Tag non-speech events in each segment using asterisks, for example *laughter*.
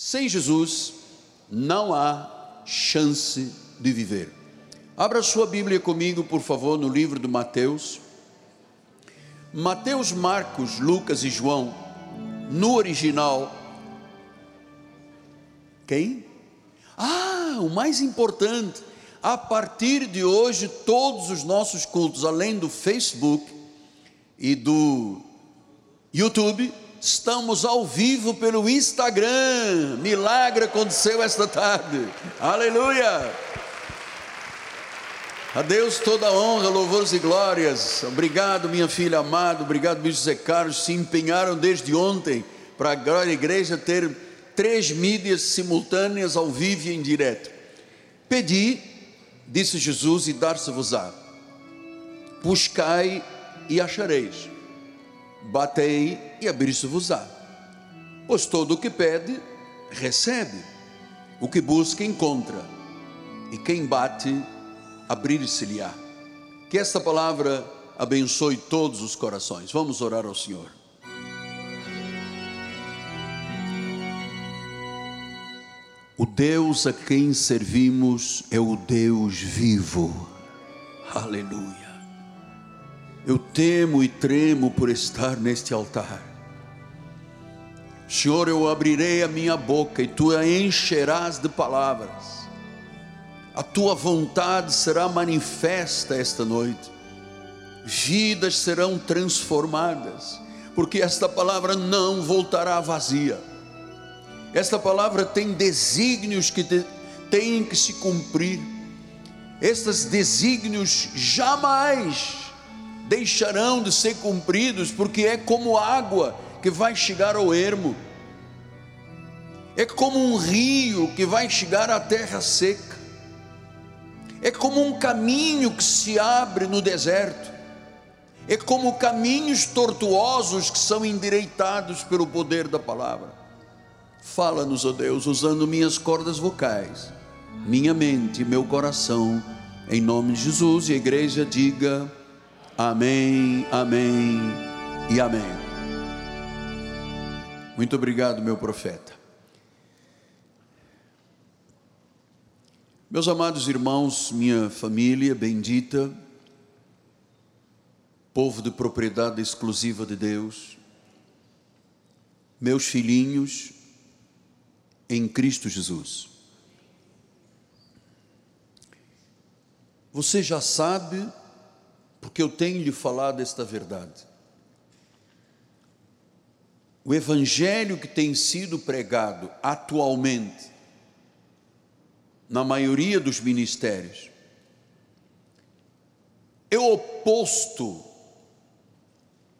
Sem Jesus não há chance de viver. Abra sua Bíblia comigo, por favor, no livro de Mateus. Mateus, Marcos, Lucas e João, no original. Quem? Ah, o mais importante, a partir de hoje, todos os nossos cultos, além do Facebook e do YouTube, estamos ao vivo pelo Instagram. Milagre aconteceu esta tarde. Aleluia! A Deus toda honra, louvores e glórias. Obrigado, minha filha amada. Obrigado, Bispo José Carlos. Se empenharam desde ontem para a igreja ter três mídias simultâneas ao vivo e em direto. Pedi, disse Jesus, e dar-se-vos-á. Buscai e achareis batei e abrir-se-vos-á. Pois todo o que pede, recebe, o que busca, encontra, e quem bate, abrir-se-lhe-á. Que esta palavra abençoe todos os corações. Vamos orar ao Senhor. O Deus a quem servimos é o Deus vivo. Aleluia. Eu temo e tremo por estar neste altar. Senhor, eu abrirei a minha boca e tu a encherás de palavras. A tua vontade será manifesta esta noite. Vidas serão transformadas, porque esta palavra não voltará vazia. Esta palavra tem desígnios que têm que se cumprir. Estes desígnios jamais deixarão de ser cumpridos, porque é como água que vai chegar ao ermo, é como um rio que vai chegar à terra seca, é como um caminho que se abre no deserto, é como caminhos tortuosos que são endireitados pelo poder da palavra. Fala-nos, ó Deus, usando minhas cordas vocais, minha mente meu coração, em nome de Jesus, e a igreja diga: Amém, amém e amém. Muito obrigado, meu profeta. Meus amados irmãos, minha família bendita, povo de propriedade exclusiva de Deus, meus filhinhos em Cristo Jesus. Você já sabe porque eu tenho lhe falado esta verdade. O evangelho que tem sido pregado atualmente, na maioria dos ministérios, é oposto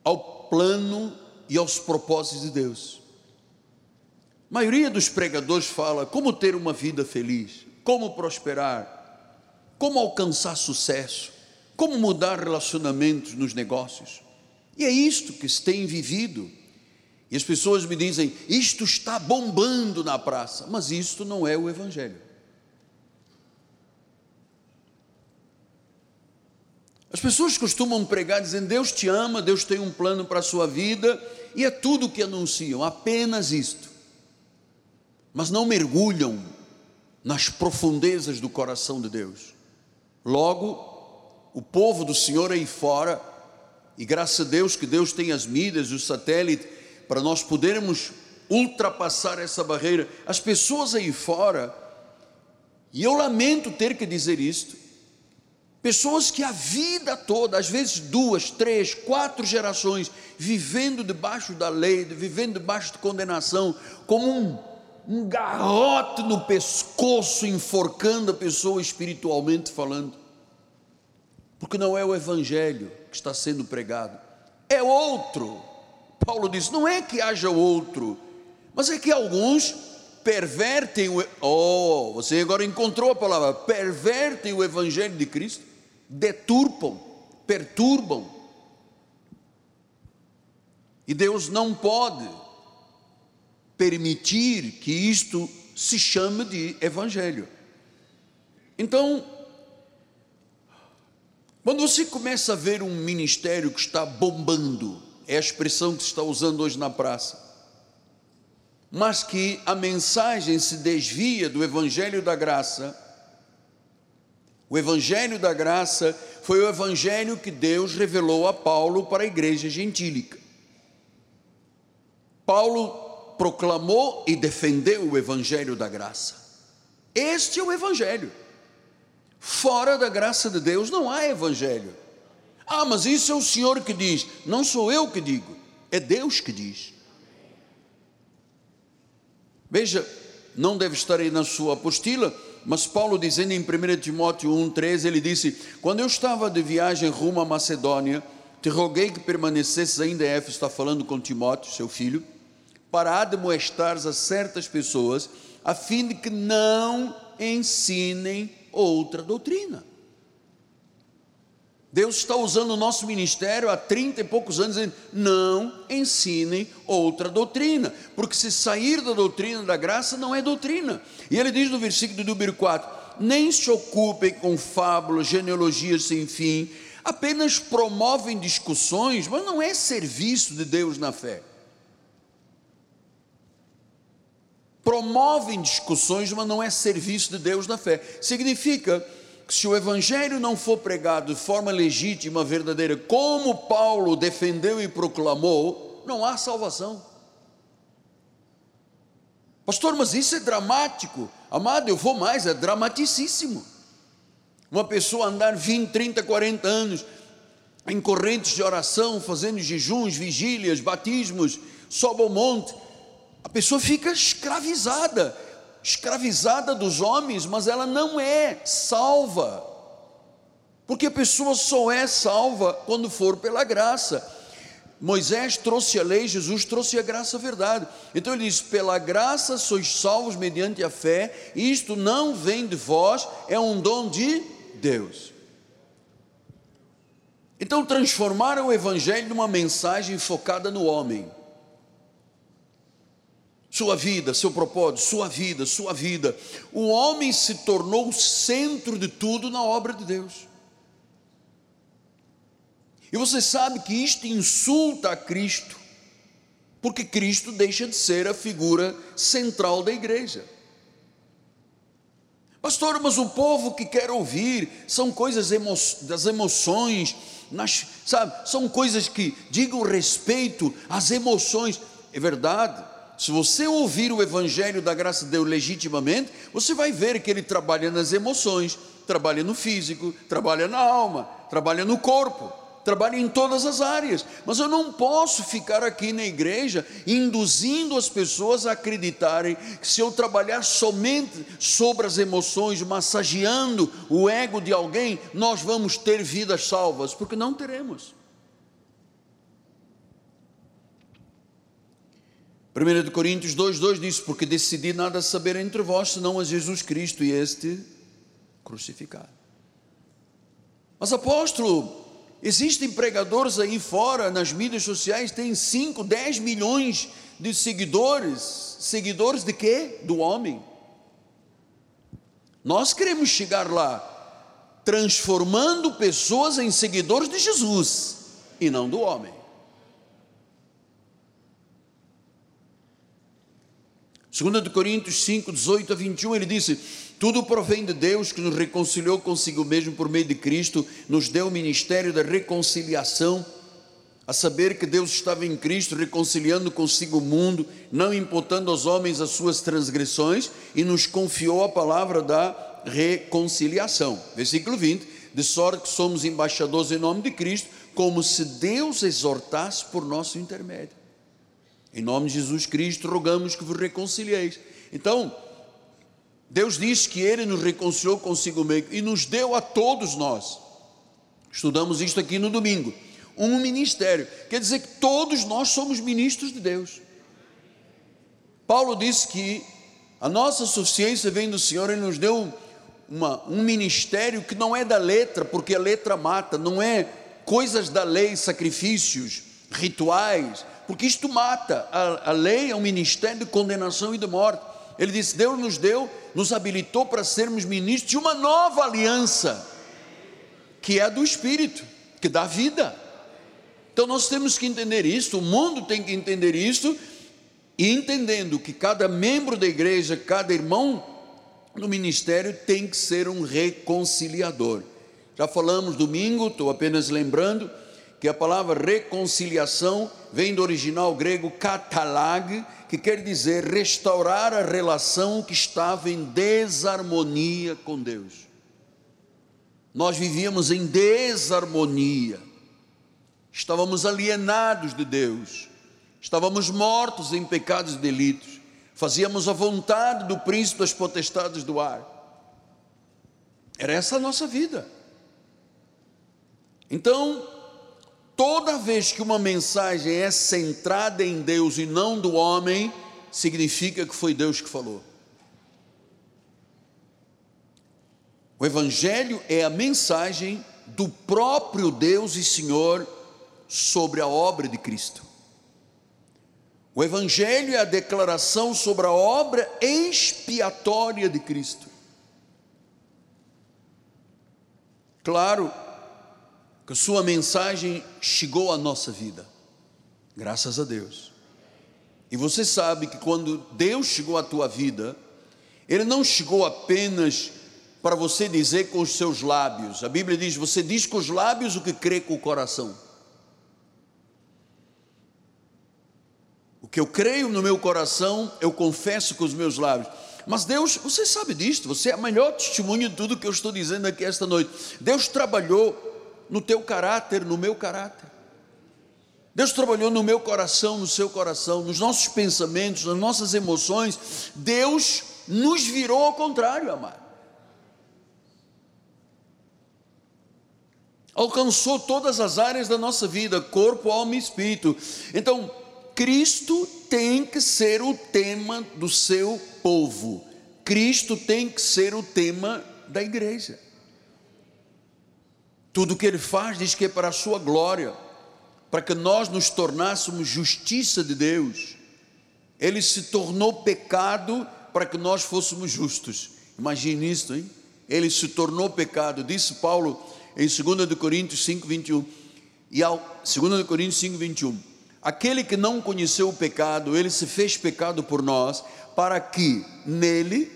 ao plano e aos propósitos de Deus. A maioria dos pregadores fala como ter uma vida feliz, como prosperar, como alcançar sucesso como mudar relacionamentos nos negócios. E é isto que se tem vivido. E as pessoas me dizem: isto está bombando na praça, mas isto não é o Evangelho. As pessoas costumam pregar dizendo: Deus te ama, Deus tem um plano para a sua vida, e é tudo o que anunciam, apenas isto. Mas não mergulham nas profundezas do coração de Deus. Logo, o povo do Senhor aí fora, e graças a Deus que Deus tem as mídias, o satélite, para nós podermos ultrapassar essa barreira. As pessoas aí fora, e eu lamento ter que dizer isto, pessoas que a vida toda, às vezes duas, três, quatro gerações, vivendo debaixo da lei, vivendo debaixo de condenação, como um, um garrote no pescoço, enforcando a pessoa espiritualmente falando porque não é o evangelho que está sendo pregado, é outro. Paulo diz: não é que haja outro, mas é que alguns pervertem o. Oh, você agora encontrou a palavra: pervertem o evangelho de Cristo, deturpam, perturbam. E Deus não pode permitir que isto se chame de evangelho. Então, quando você começa a ver um ministério que está bombando, é a expressão que se está usando hoje na praça. mas que a mensagem se desvia do Evangelho da Graça. O Evangelho da Graça foi o Evangelho que Deus revelou a Paulo para a igreja gentílica. Paulo proclamou e defendeu o Evangelho da Graça. Este é o Evangelho. Fora da graça de Deus não há Evangelho. Ah, mas isso é o Senhor que diz. Não sou eu que digo, é Deus que diz. Veja, não deve estar aí na sua apostila, mas Paulo dizendo em 1 Timóteo 1,13, ele disse: Quando eu estava de viagem rumo à Macedônia, te roguei que permanecesses ainda em Éfeso, está falando com Timóteo, seu filho, para admoestares a certas pessoas, a fim de que não ensinem outra doutrina. Deus está usando o nosso ministério há 30 e poucos anos, dizendo: não ensinem outra doutrina, porque se sair da doutrina da graça não é doutrina. E ele diz no versículo do número 4: nem se ocupem com fábulas, genealogias sem fim, apenas promovem discussões, mas não é serviço de Deus na fé. Promovem discussões, mas não é serviço de Deus na fé. Significa se o evangelho não for pregado de forma legítima, verdadeira, como Paulo defendeu e proclamou, não há salvação. Pastor, mas isso é dramático. Amado, eu vou mais, é dramaticíssimo. Uma pessoa andar 20, 30, 40 anos em correntes de oração, fazendo jejuns, vigílias, batismos, sobe ao monte, a pessoa fica escravizada escravizada dos homens, mas ela não é salva. Porque a pessoa só é salva quando for pela graça. Moisés trouxe a lei, Jesus trouxe a graça a verdade. Então ele diz: pela graça sois salvos mediante a fé, isto não vem de vós, é um dom de Deus. Então transformaram o Evangelho numa mensagem focada no homem sua vida, seu propósito, sua vida, sua vida. O homem se tornou o centro de tudo na obra de Deus. E você sabe que isto insulta a Cristo, porque Cristo deixa de ser a figura central da igreja. Pastor, mas o povo que quer ouvir são coisas emo das emoções, nas, sabe, são coisas que digam respeito às emoções. É verdade, se você ouvir o Evangelho da graça de Deus legitimamente, você vai ver que ele trabalha nas emoções, trabalha no físico, trabalha na alma, trabalha no corpo, trabalha em todas as áreas. Mas eu não posso ficar aqui na igreja induzindo as pessoas a acreditarem que se eu trabalhar somente sobre as emoções, massageando o ego de alguém, nós vamos ter vidas salvas, porque não teremos. 1 Coríntios 2,2 diz: Porque decidi nada saber entre vós, senão a Jesus Cristo e este crucificado. Mas apóstolo, existem pregadores aí fora, nas mídias sociais, tem 5, 10 milhões de seguidores. Seguidores de quê? Do homem. Nós queremos chegar lá, transformando pessoas em seguidores de Jesus e não do homem. 2 Coríntios 5, 18 a 21, ele disse: Tudo provém de Deus que nos reconciliou consigo mesmo por meio de Cristo, nos deu o ministério da reconciliação, a saber que Deus estava em Cristo reconciliando consigo o mundo, não imputando aos homens as suas transgressões, e nos confiou a palavra da reconciliação. Versículo 20: De sorte que somos embaixadores em nome de Cristo, como se Deus exortasse por nosso intermédio. Em nome de Jesus Cristo, rogamos que vos reconcilieis. Então, Deus diz que Ele nos reconciliou consigo mesmo e nos deu a todos nós. Estudamos isto aqui no domingo. Um ministério. Quer dizer que todos nós somos ministros de Deus. Paulo disse que a nossa suficiência vem do Senhor, Ele nos deu uma, um ministério que não é da letra, porque a letra mata, não é coisas da lei, sacrifícios, rituais, porque isto mata. A, a lei é um ministério de condenação e de morte. Ele disse: Deus nos deu, nos habilitou para sermos ministros de uma nova aliança, que é do Espírito, que dá vida. Então nós temos que entender isso, o mundo tem que entender isso, E entendendo que cada membro da igreja, cada irmão no ministério tem que ser um reconciliador. Já falamos domingo, estou apenas lembrando, que a palavra reconciliação vem do original grego katalag, que quer dizer restaurar a relação que estava em desarmonia com Deus. Nós vivíamos em desarmonia, estávamos alienados de Deus, estávamos mortos em pecados e delitos, fazíamos a vontade do príncipe das potestades do ar. Era essa a nossa vida. Então, toda vez que uma mensagem é centrada em Deus e não do homem, significa que foi Deus que falou. O Evangelho é a mensagem do próprio Deus e Senhor sobre a obra de Cristo. O Evangelho é a declaração sobre a obra expiatória de Cristo. Claro que Sua mensagem chegou à nossa vida, graças a Deus. E você sabe que quando Deus chegou à tua vida, Ele não chegou apenas para você dizer com os seus lábios. A Bíblia diz: você diz com os lábios o que crê com o coração. O que eu creio no meu coração, eu confesso com os meus lábios. Mas Deus, você sabe disto, você é a melhor testemunha de tudo que eu estou dizendo aqui esta noite. Deus trabalhou no teu caráter, no meu caráter. Deus trabalhou no meu coração, no seu coração, nos nossos pensamentos, nas nossas emoções. Deus nos virou ao contrário, amado. alcançou todas as áreas da nossa vida, corpo, alma e espírito. Então, Cristo tem que ser o tema do seu povo. Cristo tem que ser o tema da igreja. Tudo que ele faz diz que é para a sua glória, para que nós nos tornássemos justiça de Deus. Ele se tornou pecado para que nós fôssemos justos. Imagine isso, hein? Ele se tornou pecado, disse Paulo em 2 Coríntios 5, 21. E ao 2 Coríntios 5, 21. Aquele que não conheceu o pecado, ele se fez pecado por nós, para que nele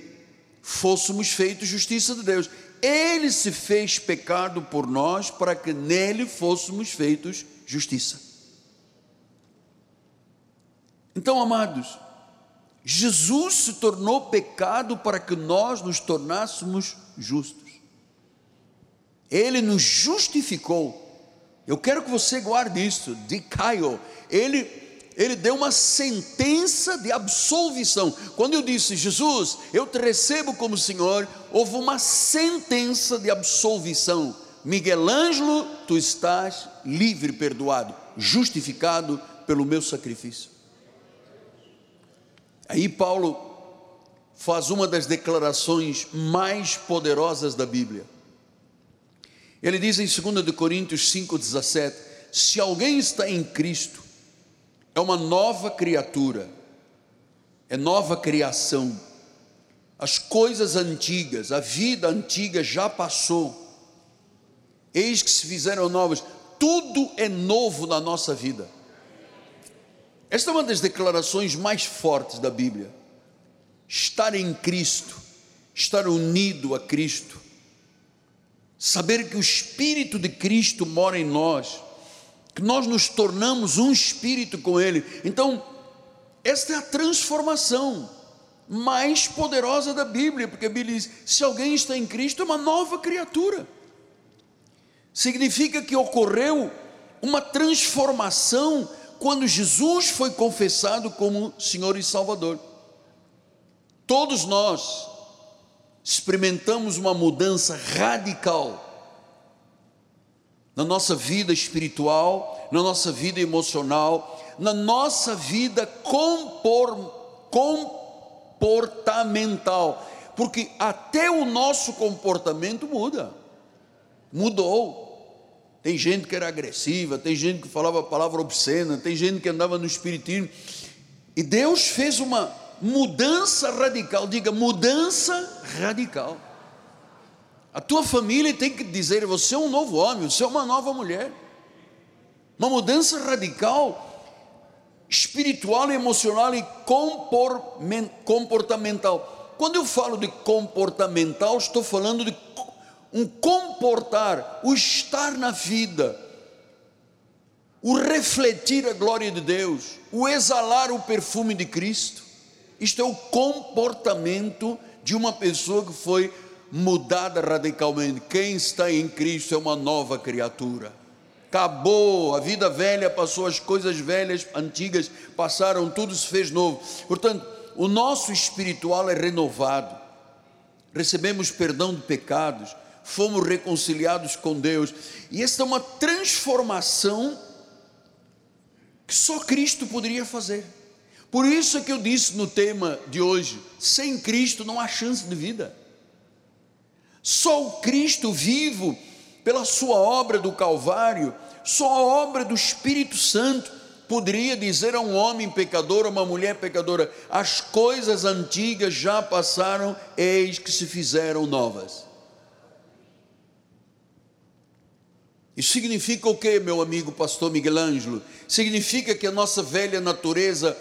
fôssemos feitos justiça de Deus. Ele se fez pecado por nós, para que nele fôssemos feitos justiça. Então, amados, Jesus se tornou pecado para que nós nos tornássemos justos. Ele nos justificou. Eu quero que você guarde isso, de Caio. Ele, ele deu uma sentença de absolvição. Quando eu disse, Jesus, eu te recebo como Senhor, houve uma sentença de absolvição. Miguel Ângelo, tu estás livre, perdoado, justificado pelo meu sacrifício. Aí Paulo faz uma das declarações mais poderosas da Bíblia. Ele diz em 2 Coríntios 5,17: Se alguém está em Cristo, é uma nova criatura, é nova criação. As coisas antigas, a vida antiga já passou, eis que se fizeram novas, tudo é novo na nossa vida. Esta é uma das declarações mais fortes da Bíblia. Estar em Cristo, estar unido a Cristo, saber que o Espírito de Cristo mora em nós, nós nos tornamos um espírito com Ele. Então, esta é a transformação mais poderosa da Bíblia, porque a Bíblia diz: se alguém está em Cristo, é uma nova criatura. Significa que ocorreu uma transformação quando Jesus foi confessado como Senhor e Salvador. Todos nós experimentamos uma mudança radical na nossa vida espiritual, na nossa vida emocional, na nossa vida compor, comportamental, porque até o nosso comportamento muda, mudou. Tem gente que era agressiva, tem gente que falava palavra obscena, tem gente que andava no espiritismo, e Deus fez uma mudança radical, diga mudança radical. A tua família tem que dizer: você é um novo homem, você é uma nova mulher. Uma mudança radical. espiritual, emocional e comportamental. Quando eu falo de comportamental, estou falando de um comportar, o estar na vida, o refletir a glória de Deus, o exalar o perfume de Cristo. Isto é o comportamento de uma pessoa que foi mudada radicalmente. Quem está em Cristo é uma nova criatura. Acabou, a vida velha passou, as coisas velhas, antigas passaram, tudo se fez novo. Portanto, o nosso espiritual é renovado. Recebemos perdão de pecados, fomos reconciliados com Deus. E esta é uma transformação que só Cristo poderia fazer. Por isso é que eu disse no tema de hoje: sem Cristo não há chance de vida. Só o Cristo vivo, pela sua obra do Calvário, só a obra do Espírito Santo poderia dizer a um homem pecador, a uma mulher pecadora: as coisas antigas já passaram, eis que se fizeram novas. Isso significa o que, meu amigo pastor Miguel Ângelo? Significa que a nossa velha natureza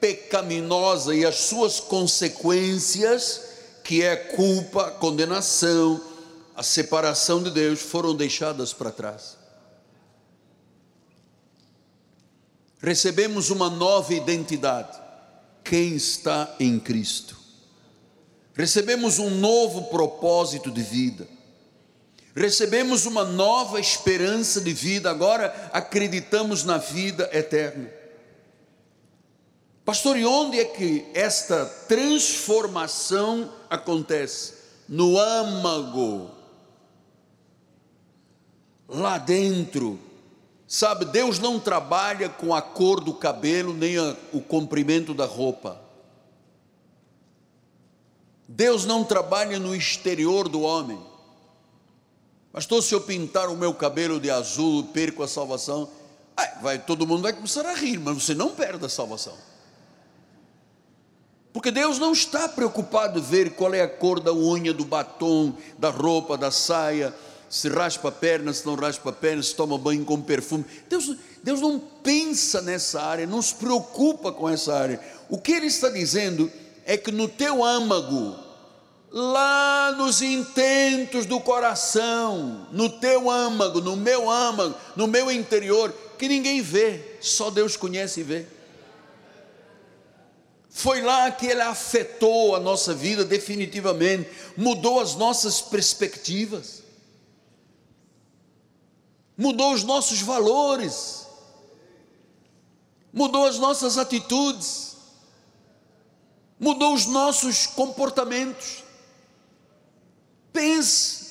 pecaminosa e as suas consequências, que é culpa, condenação, a separação de Deus, foram deixadas para trás. Recebemos uma nova identidade. Quem está em Cristo? Recebemos um novo propósito de vida recebemos uma nova esperança de vida, agora acreditamos na vida eterna. Pastor, e onde é que esta transformação acontece? No âmago, lá dentro. Sabe, Deus não trabalha com a cor do cabelo nem a, o comprimento da roupa. Deus não trabalha no exterior do homem. Pastor, se eu pintar o meu cabelo de azul, perco a salvação. vai, todo mundo vai começar a rir, mas você não perde a salvação. Porque Deus não está preocupado em ver qual é a cor da unha, do batom, da roupa, da saia, se raspa a perna, se não raspa a perna, se toma banho com perfume. Deus, Deus não pensa nessa área, não se preocupa com essa área. O que Ele está dizendo é que no teu âmago, lá nos intentos do coração, no teu âmago, no meu âmago, no meu interior, que ninguém vê, só Deus conhece e vê. Foi lá que ele afetou a nossa vida definitivamente, mudou as nossas perspectivas, mudou os nossos valores, mudou as nossas atitudes, mudou os nossos comportamentos. Pense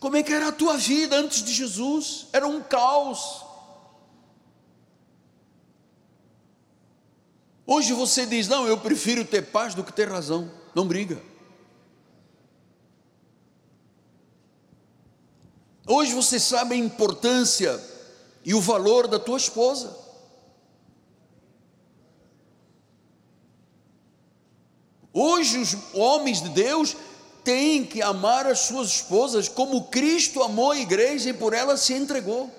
como é que era a tua vida antes de Jesus, era um caos. Hoje você diz: Não, eu prefiro ter paz do que ter razão. Não briga. Hoje você sabe a importância e o valor da tua esposa. Hoje os homens de Deus tem que amar as suas esposas como Cristo amou a igreja e por ela se entregou.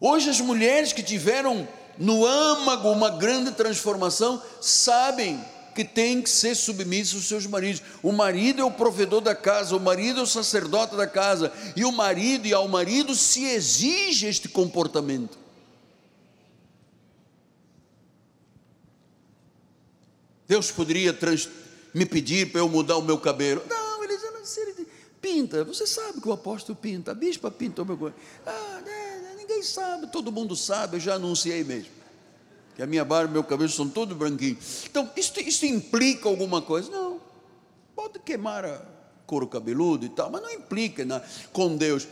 Hoje as mulheres que tiveram no âmago uma grande transformação sabem que tem que ser submissas aos seus maridos. O marido é o provedor da casa, o marido é o sacerdote da casa, e o marido e ao marido se exige este comportamento. Deus poderia trans, me pedir para eu mudar o meu cabelo. Não, ele diz, ele pinta, você sabe que o apóstolo pinta, a bispa pinta o meu cabelo. Ah, né, sabe, todo mundo sabe, eu já anunciei mesmo. Que a minha barba e meu cabelo são todos branquinhos. Então, isso, isso implica alguma coisa? Não. Pode queimar a couro cabeludo e tal, mas não implica na, com Deus.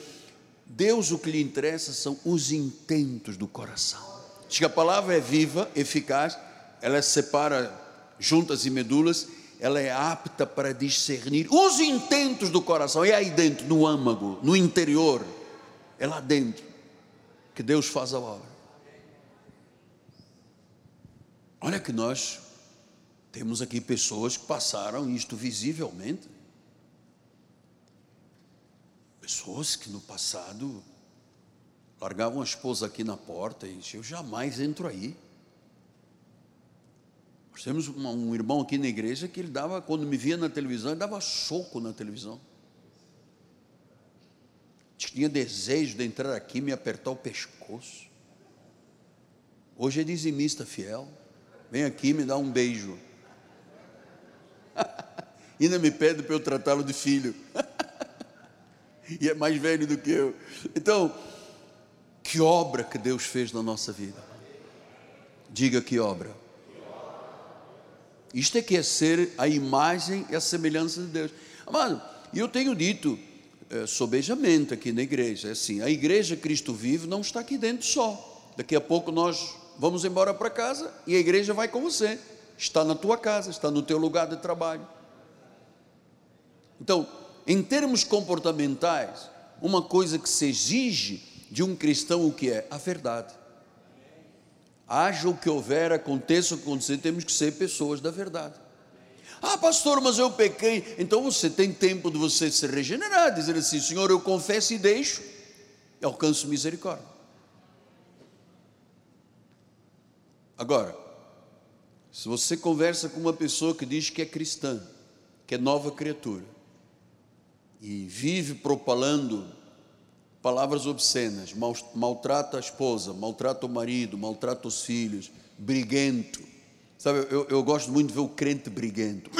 Deus o que lhe interessa são os intentos do coração. Diz que a palavra é viva, eficaz, ela separa juntas e medulas, ela é apta para discernir os intentos do coração. É aí dentro, no âmago, no interior, é lá dentro que Deus faz a obra. Olha que nós temos aqui pessoas que passaram isto visivelmente. Pessoas que no passado largavam a esposa aqui na porta e eu jamais entro aí. Nós temos um irmão aqui na igreja que ele dava, quando me via na televisão, ele dava soco na televisão. Tinha desejo de entrar aqui e me apertar o pescoço. Hoje é dizimista fiel. Vem aqui me dá um beijo. *laughs* Ainda me pede para eu tratá-lo de filho. *laughs* e é mais velho do que eu. Então, que obra que Deus fez na nossa vida. Diga que obra. Isto é que é ser a imagem e a semelhança de Deus. Amado, eu tenho dito é, sobejamente aqui na igreja, é assim, a igreja Cristo vive não está aqui dentro só. Daqui a pouco nós vamos embora para casa e a igreja vai com você. Está na tua casa, está no teu lugar de trabalho. Então, em termos comportamentais, uma coisa que se exige de um cristão o que é? A verdade. Haja o que houver, aconteça o que acontecer, temos que ser pessoas da verdade. Ah, pastor, mas eu pequei. Então você tem tempo de você se regenerar, dizer assim: Senhor, eu confesso e deixo, e alcanço misericórdia. Agora, se você conversa com uma pessoa que diz que é cristã, que é nova criatura, e vive propalando palavras obscenas, mal, maltrata a esposa, maltrata o marido, maltrata os filhos, briguento. Sabe, eu, eu gosto muito de ver o crente briguento.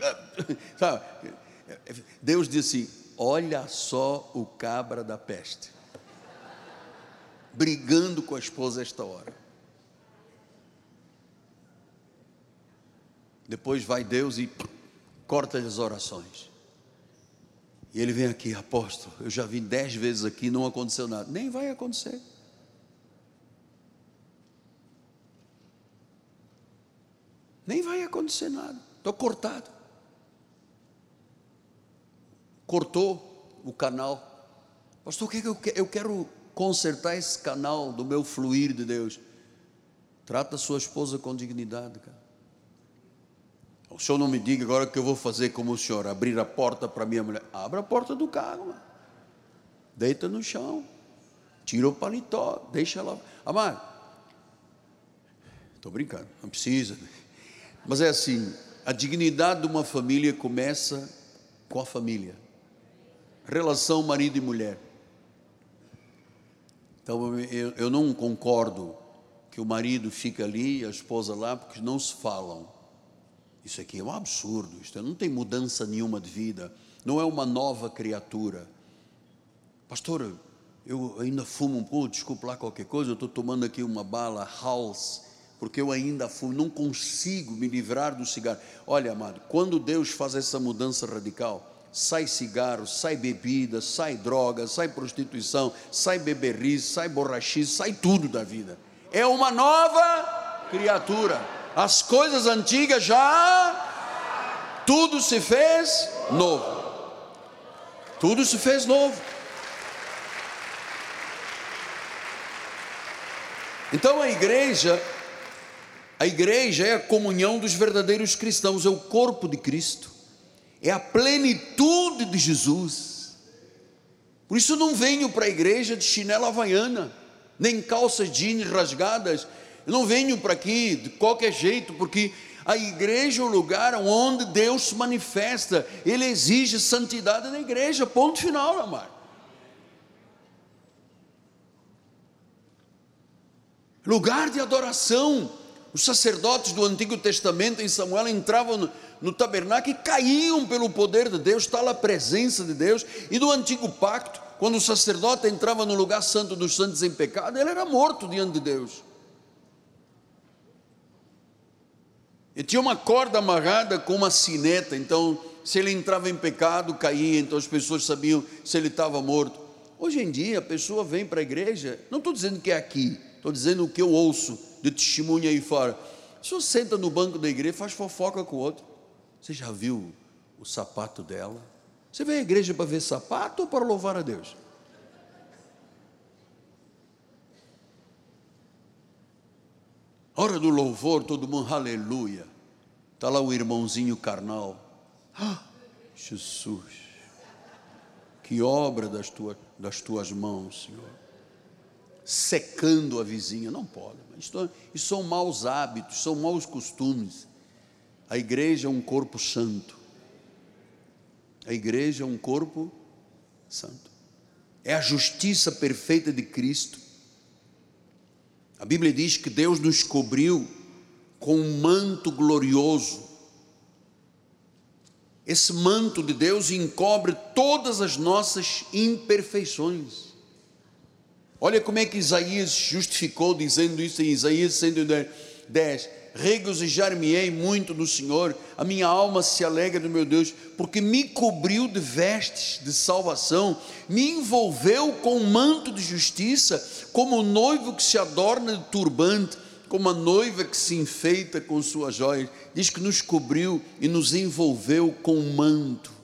*laughs* Sabe, Deus disse: assim, olha só o cabra da peste, brigando com a esposa esta hora. Depois vai Deus e corta as orações. E ele vem aqui, apóstolo, eu já vim dez vezes aqui, não aconteceu nada. Nem vai acontecer. Nem vai acontecer nada. Estou cortado. Cortou o canal. Pastor, o que, é que eu quero? Eu quero consertar esse canal do meu fluir de Deus. Trata sua esposa com dignidade, cara. O senhor não me diga agora que eu vou fazer como o senhor, abrir a porta para minha mulher. Abra a porta do carro, mano. deita no chão, tira o paletó, deixa ela. Amado, estou brincando, não precisa. Mas é assim: a dignidade de uma família começa com a família, relação marido e mulher. Então eu, eu não concordo que o marido fica ali e a esposa lá, porque não se falam. Isso aqui é um absurdo, isto não tem mudança nenhuma de vida, não é uma nova criatura. Pastor, eu ainda fumo um pouco, desculpa lá qualquer coisa, eu estou tomando aqui uma bala House, porque eu ainda não consigo me livrar do cigarro. Olha, amado, quando Deus faz essa mudança radical, sai cigarro, sai bebida, sai droga, sai prostituição, sai beberrice, sai borrachice, sai tudo da vida. É uma nova criatura as coisas antigas já, tudo se fez novo. Tudo se fez novo. Então a igreja, a igreja é a comunhão dos verdadeiros cristãos, é o corpo de Cristo, é a plenitude de Jesus. Por isso não venho para a igreja de chinela havaiana, nem calças jeans rasgadas, eu não venho para aqui de qualquer jeito, porque a igreja é o lugar onde Deus se manifesta. Ele exige santidade na igreja. Ponto final, amar. Lugar de adoração. Os sacerdotes do Antigo Testamento em Samuel entravam no, no tabernáculo e caíam pelo poder de Deus, tal a presença de Deus. E do Antigo Pacto, quando o sacerdote entrava no lugar santo dos santos em pecado, ele era morto diante de Deus. E tinha uma corda amarrada com uma sineta, então se ele entrava em pecado, caía, então as pessoas sabiam se ele estava morto. Hoje em dia a pessoa vem para a igreja, não estou dizendo que é aqui, estou dizendo o que eu ouço de testemunha aí fora. A pessoa senta no banco da igreja, faz fofoca com o outro. Você já viu o sapato dela? Você vem à igreja para ver sapato ou para louvar a Deus? Hora do louvor, todo mundo, aleluia. Está lá o irmãozinho carnal. Ah, Jesus, que obra das tuas, das tuas mãos, Senhor. Secando a vizinha. Não pode. Isso, isso são maus hábitos, são maus costumes. A igreja é um corpo santo. A igreja é um corpo santo. É a justiça perfeita de Cristo. A Bíblia diz que Deus nos cobriu com um manto glorioso. Esse manto de Deus encobre todas as nossas imperfeições. Olha como é que Isaías justificou dizendo isso em Isaías 110: Regozijar-me-ei muito no Senhor, a minha alma se alegra no meu Deus, porque me cobriu de vestes de salvação, me envolveu com um manto de justiça, como o noivo que se adorna de turbante, como a noiva que se enfeita com suas joias. Diz que nos cobriu e nos envolveu com um manto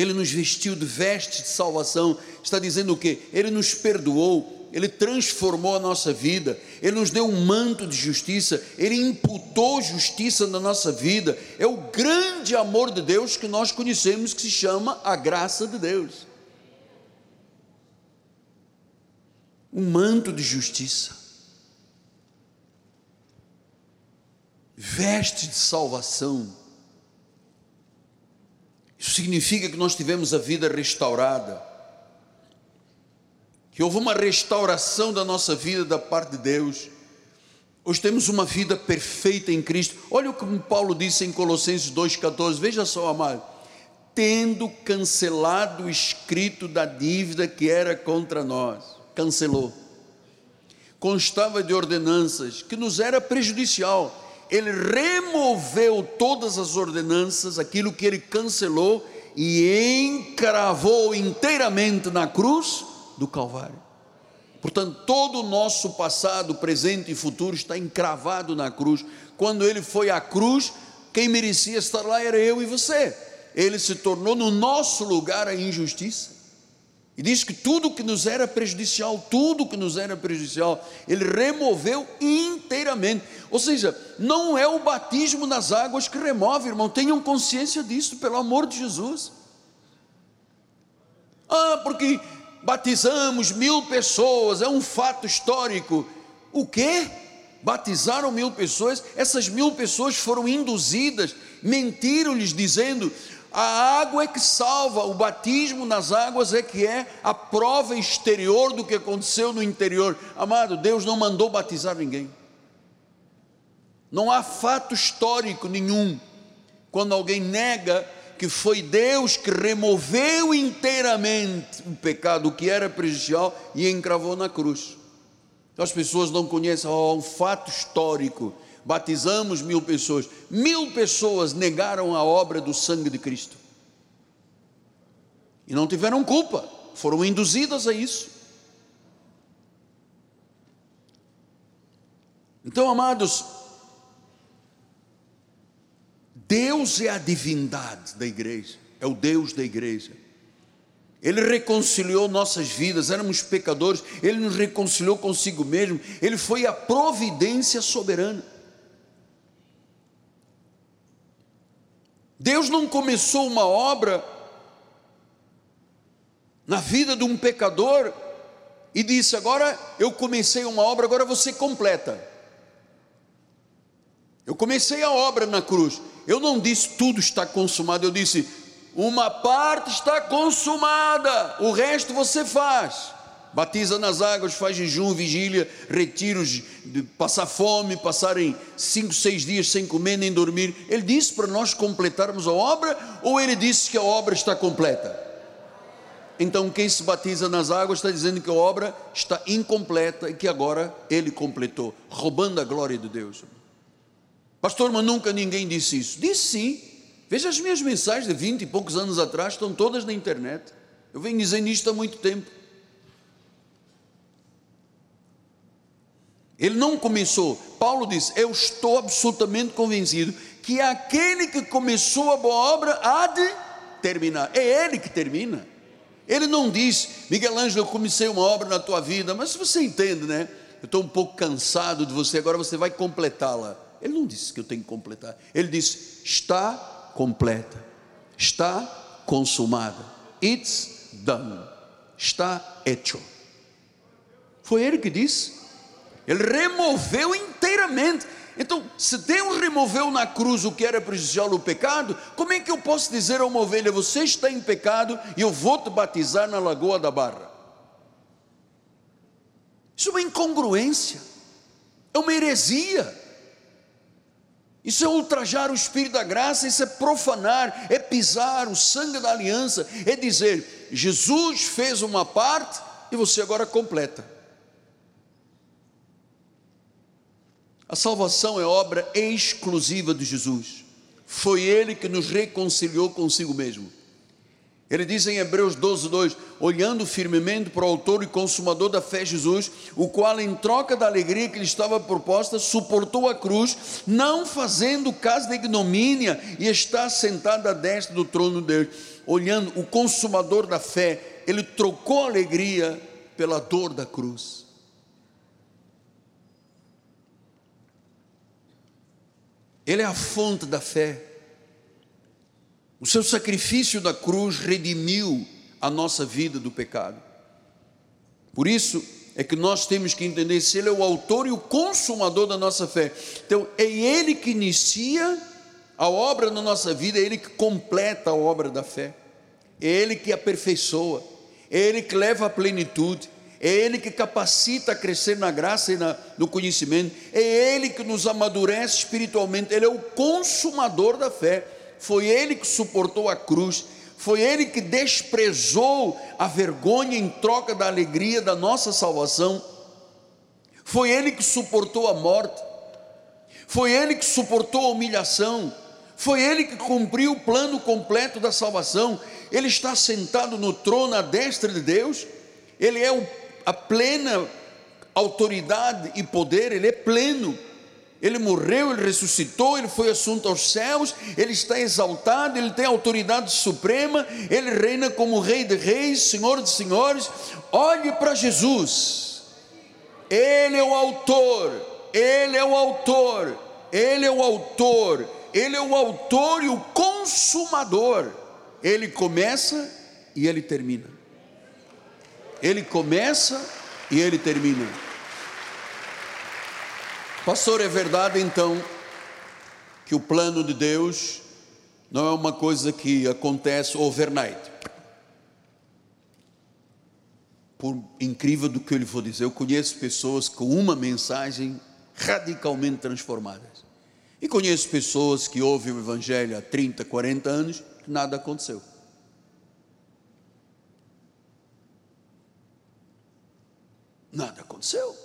ele nos vestiu de vestes de salvação. Está dizendo o que? Ele nos perdoou, ele transformou a nossa vida, ele nos deu um manto de justiça, ele imputou justiça na nossa vida. É o grande amor de Deus que nós conhecemos, que se chama a graça de Deus. Um manto de justiça, veste de salvação isso significa que nós tivemos a vida restaurada, que houve uma restauração da nossa vida da parte de Deus. Hoje temos uma vida perfeita em Cristo. Olha o que Paulo disse em Colossenses 2,14. Veja só, amado. Tendo cancelado o escrito da dívida que era contra nós, cancelou. Constava de ordenanças que nos era prejudicial ele removeu todas as ordenanças, aquilo que ele cancelou, e encravou inteiramente na cruz do Calvário. Portanto, todo o nosso passado, presente e futuro está encravado na cruz. Quando ele foi à cruz, quem merecia estar lá era eu e você. Ele se tornou no nosso lugar a injustiça. E diz que tudo que nos era prejudicial, tudo que nos era prejudicial, ele removeu inteiramente. Ou seja, não é o batismo nas águas que remove, irmão, tenham consciência disso, pelo amor de Jesus. Ah, porque batizamos mil pessoas, é um fato histórico. O quê? Batizaram mil pessoas, essas mil pessoas foram induzidas, mentiram-lhes dizendo: a água é que salva, o batismo nas águas é que é a prova exterior do que aconteceu no interior. Amado, Deus não mandou batizar ninguém. Não há fato histórico nenhum quando alguém nega que foi Deus que removeu inteiramente o pecado que era prejudicial e encravou na cruz. As pessoas não conhecem oh, um fato histórico batizamos mil pessoas. Mil pessoas negaram a obra do sangue de Cristo. E não tiveram culpa, foram induzidas a isso. Então, amados, Deus é a divindade da igreja, é o Deus da igreja. Ele reconciliou nossas vidas, éramos pecadores, Ele nos reconciliou consigo mesmo, Ele foi a providência soberana. Deus não começou uma obra na vida de um pecador e disse: Agora eu comecei uma obra, agora você completa. Eu comecei a obra na cruz. Eu não disse tudo está consumado, eu disse uma parte está consumada, o resto você faz batiza nas águas, faz jejum, vigília, retiros, passar fome, passarem cinco, seis dias sem comer nem dormir. Ele disse para nós completarmos a obra, ou ele disse que a obra está completa? Então, quem se batiza nas águas está dizendo que a obra está incompleta e que agora ele completou, roubando a glória de Deus. Pastor, mas nunca ninguém disse isso. Disse sim. Veja as minhas mensagens de 20 e poucos anos atrás, estão todas na internet. Eu venho dizendo isto há muito tempo. Ele não começou. Paulo diz: Eu estou absolutamente convencido que aquele que começou a boa obra há de terminar. É ele que termina. Ele não diz, Miguel Ângelo, eu comecei uma obra na tua vida, mas você entende, né? Eu estou um pouco cansado de você, agora você vai completá-la. Ele não disse que eu tenho que completar. Ele disse: está completa, está consumada. It's done. está hecho. Foi ele que disse. Ele removeu inteiramente. Então, se Deus removeu na cruz o que era prejudicial o pecado, como é que eu posso dizer a uma ovelha: você está em pecado e eu vou te batizar na lagoa da Barra? Isso é uma incongruência, é uma heresia. Isso é ultrajar o Espírito da graça, isso é profanar, é pisar o sangue da aliança, é dizer: Jesus fez uma parte e você agora completa. A salvação é obra exclusiva de Jesus. Foi Ele que nos reconciliou consigo mesmo. Ele diz em Hebreus 12, 2: olhando firmemente para o autor e consumador da fé, Jesus, o qual, em troca da alegria que lhe estava proposta, suportou a cruz, não fazendo caso da ignomínia, e está sentado à destra do trono de Deus. Olhando o consumador da fé, ele trocou a alegria pela dor da cruz. Ele é a fonte da fé. O seu sacrifício da cruz redimiu a nossa vida do pecado. Por isso é que nós temos que entender se Ele é o autor e o consumador da nossa fé. Então, é Ele que inicia a obra na nossa vida, é Ele que completa a obra da fé, é Ele que aperfeiçoa, é Ele que leva à plenitude, é Ele que capacita a crescer na graça e na, no conhecimento, é Ele que nos amadurece espiritualmente, Ele é o consumador da fé. Foi ele que suportou a cruz, foi ele que desprezou a vergonha em troca da alegria da nossa salvação, foi ele que suportou a morte, foi ele que suportou a humilhação, foi ele que cumpriu o plano completo da salvação. Ele está sentado no trono à destra de Deus, ele é a plena autoridade e poder, ele é pleno ele morreu, ele ressuscitou, ele foi assunto aos céus, ele está exaltado, ele tem autoridade suprema, ele reina como Rei de Reis, Senhor de Senhores. Olhe para Jesus, ele é o autor, ele é o autor, ele é o autor, ele é o autor e o consumador. Ele começa e ele termina. Ele começa e ele termina. Pastor, é verdade então que o plano de Deus não é uma coisa que acontece overnight. Por incrível do que eu lhe vou dizer, eu conheço pessoas com uma mensagem radicalmente transformadas. E conheço pessoas que ouvem o Evangelho há 30, 40 anos, nada aconteceu. Nada aconteceu.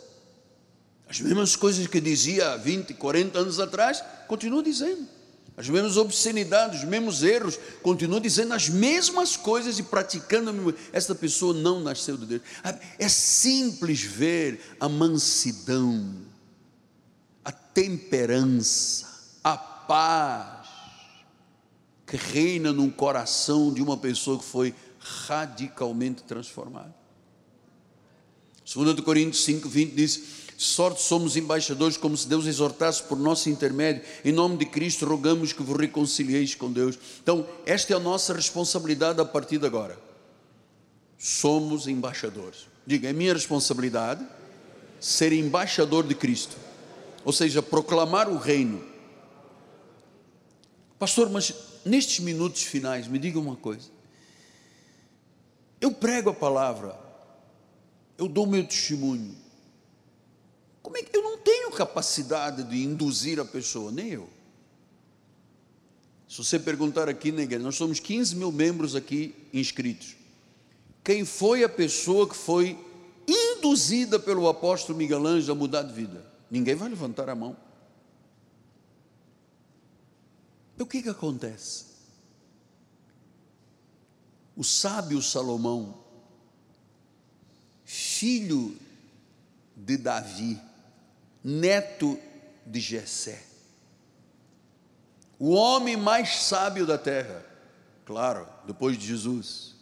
As mesmas coisas que dizia há 20, 40 anos atrás, continua dizendo. As mesmas obscenidades, os mesmos erros, continua dizendo as mesmas coisas e praticando. Esta pessoa não nasceu de Deus. É simples ver a mansidão, a temperança, a paz que reina num coração de uma pessoa que foi radicalmente transformada. 2 Coríntios 5, 20 diz sorte somos embaixadores, como se Deus exortasse por nosso intermédio. Em nome de Cristo, rogamos que vos reconcilieis com Deus. Então, esta é a nossa responsabilidade a partir de agora. Somos embaixadores. Diga, é minha responsabilidade ser embaixador de Cristo, ou seja, proclamar o reino. Pastor, mas nestes minutos finais, me diga uma coisa. Eu prego a palavra, eu dou meu testemunho, como é que eu não tenho capacidade de induzir a pessoa? Nem eu. Se você perguntar aqui na igreja, nós somos 15 mil membros aqui inscritos. Quem foi a pessoa que foi induzida pelo apóstolo Miguel Ângelo a mudar de vida? Ninguém vai levantar a mão. O que, que acontece? O sábio Salomão, filho de Davi, neto de Jessé. O homem mais sábio da terra, claro, depois de Jesus.